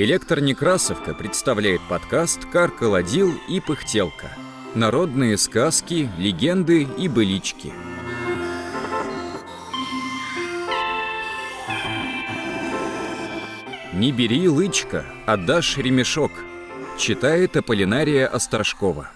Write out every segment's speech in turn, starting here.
Электронекрасовка представляет подкаст «Каркаладил и пыхтелка». Народные сказки, легенды и былички. «Не бери лычка, отдашь ремешок», читает Аполлинария Острожкова.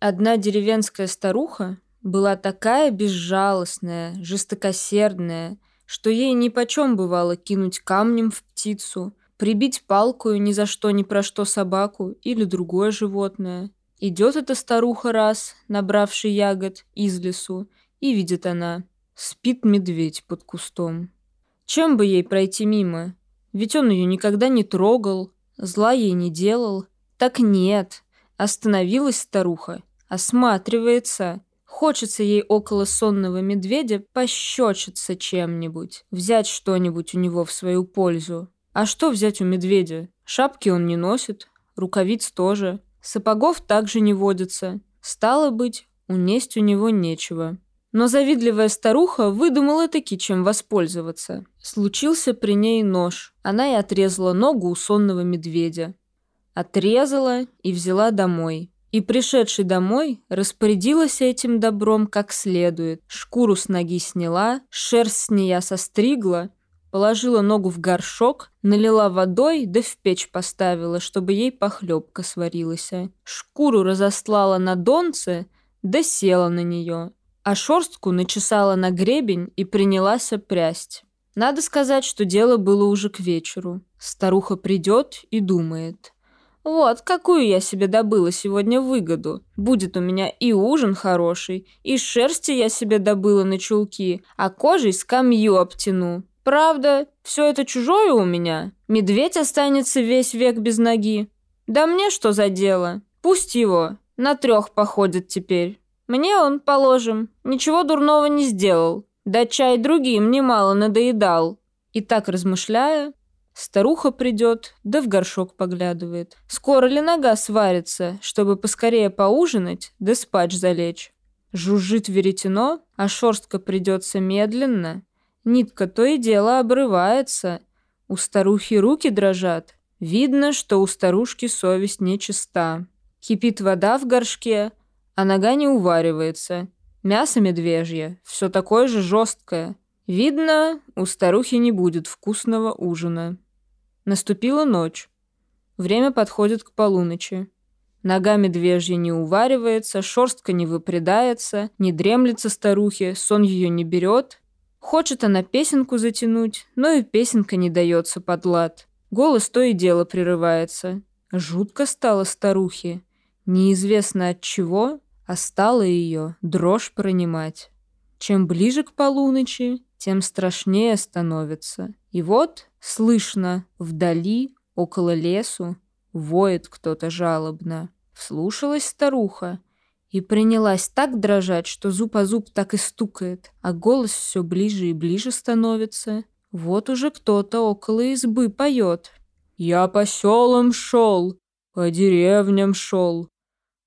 Одна деревенская старуха была такая безжалостная, жестокосердная, что ей ни почем бывало кинуть камнем в птицу – прибить палкою ни за что ни про что собаку или другое животное. Идет эта старуха раз, набравший ягод, из лесу, и видит она, спит медведь под кустом. Чем бы ей пройти мимо? Ведь он ее никогда не трогал, зла ей не делал. Так нет, остановилась старуха, осматривается. Хочется ей около сонного медведя пощечиться чем-нибудь, взять что-нибудь у него в свою пользу. А что взять у медведя? Шапки он не носит, рукавиц тоже, сапогов также не водится. Стало быть, унесть у него нечего. Но завидливая старуха выдумала таки, чем воспользоваться. Случился при ней нож. Она и отрезала ногу у сонного медведя. Отрезала и взяла домой. И пришедший домой распорядилась этим добром как следует. Шкуру с ноги сняла, шерсть с нея состригла Положила ногу в горшок, налила водой, да в печь поставила, чтобы ей похлебка сварилась. Шкуру разослала на донце, да села на нее. А шорстку начесала на гребень и принялась опрясть. Надо сказать, что дело было уже к вечеру. Старуха придет и думает. Вот, какую я себе добыла сегодня выгоду. Будет у меня и ужин хороший, и шерсти я себе добыла на чулки, а кожей скамью обтяну. Правда, все это чужое у меня. Медведь останется весь век без ноги. Да мне что за дело? Пусть его. На трех походит теперь. Мне он, положим, ничего дурного не сделал. Да чай другим немало надоедал. И так размышляя, старуха придет, да в горшок поглядывает. Скоро ли нога сварится, чтобы поскорее поужинать, да спать залечь? Жужжит веретено, а шерстка придется медленно, Нитка то и дело обрывается. У старухи руки дрожат. Видно, что у старушки совесть нечиста. Кипит вода в горшке, а нога не уваривается. Мясо медвежье, все такое же жесткое. Видно, у старухи не будет вкусного ужина. Наступила ночь. Время подходит к полуночи. Нога медвежья не уваривается, шерстка не выпрядается, не дремлется старухе, сон ее не берет, Хочет она песенку затянуть, но и песенка не дается под лад. Голос то и дело прерывается. Жутко стало старухе. Неизвестно от чего, а стало ее дрожь пронимать. Чем ближе к полуночи, тем страшнее становится. И вот слышно вдали, около лесу, воет кто-то жалобно. Вслушалась старуха и принялась так дрожать, что зуб о зуб так и стукает, а голос все ближе и ближе становится. Вот уже кто-то около избы поет. «Я по селам шел, по деревням шел.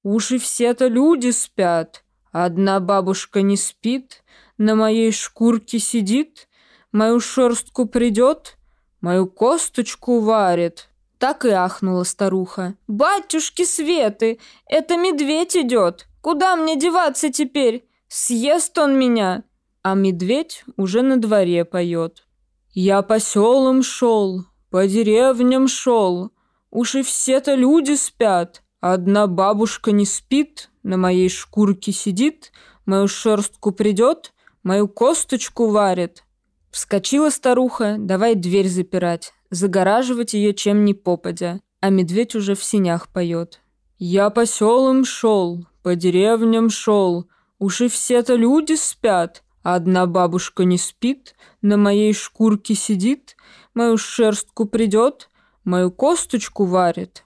Уж и все-то люди спят. Одна бабушка не спит, на моей шкурке сидит, мою шерстку придет, мою косточку варит». Так и ахнула старуха. «Батюшки Светы, это медведь идет!» Куда мне деваться теперь? Съест он меня!» А медведь уже на дворе поет. «Я по селам шел, по деревням шел, Уж и все-то люди спят, Одна бабушка не спит, на моей шкурке сидит, Мою шерстку придет, мою косточку варит». Вскочила старуха, давай дверь запирать, загораживать ее чем ни попадя, а медведь уже в синях поет. «Я по селам шел, по деревням шел, уж и все-то люди спят. Одна бабушка не спит, на моей шкурке сидит, мою шерстку придет, мою косточку варит.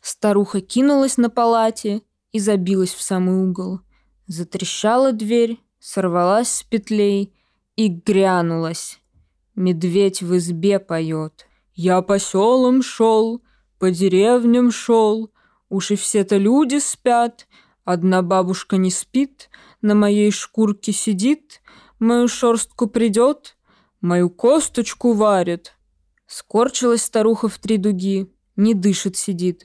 Старуха кинулась на палате и забилась в самый угол. Затрещала дверь, сорвалась с петлей и грянулась. Медведь в избе поет. Я по селам шел, по деревням шел, уж и все-то люди спят, Одна бабушка не спит, на моей шкурке сидит, мою шерстку придет, мою косточку варит. Скорчилась старуха в три дуги, не дышит, сидит.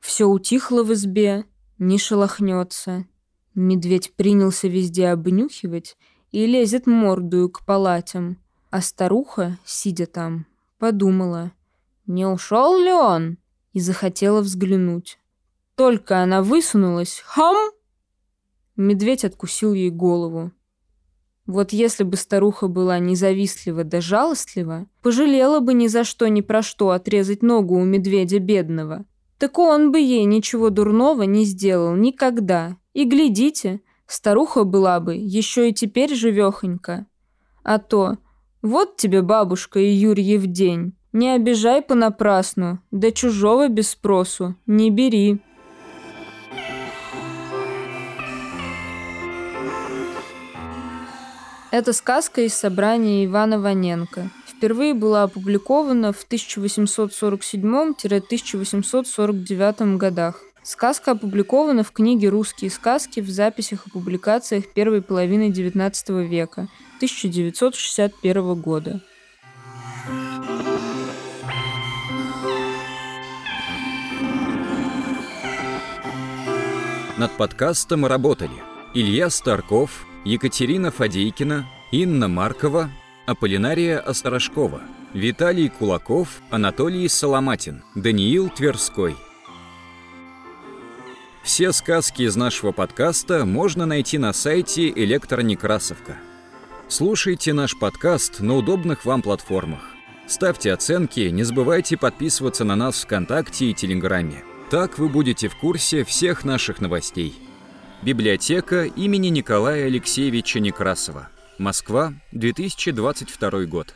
Все утихло в избе, не шелохнется. Медведь принялся везде обнюхивать и лезет мордую к палатям. А старуха, сидя там, подумала, не ушел ли он? И захотела взглянуть. Только она высунулась, хам! Медведь откусил ей голову. Вот если бы старуха была независтлива да жалостлива, пожалела бы ни за что ни про что отрезать ногу у медведя бедного. Так он бы ей ничего дурного не сделал никогда. И глядите, старуха была бы еще и теперь живехонька. А то, вот тебе бабушка и Юрьев день. Не обижай понапрасну, да чужого без спросу не бери. Это сказка из собрания Ивана Ваненко. Впервые была опубликована в 1847-1849 годах. Сказка опубликована в книге «Русские сказки» в записях и публикациях первой половины XIX века, 1961 года. Над подкастом работали Илья Старков, Екатерина Фадейкина, Инна Маркова, Аполлинария Осторожкова, Виталий Кулаков, Анатолий Соломатин, Даниил Тверской. Все сказки из нашего подкаста можно найти на сайте Электронекрасовка. Слушайте наш подкаст на удобных вам платформах. Ставьте оценки, не забывайте подписываться на нас ВКонтакте и Телеграме. Так вы будете в курсе всех наших новостей. Библиотека имени Николая Алексеевича Некрасова. Москва, 2022 год.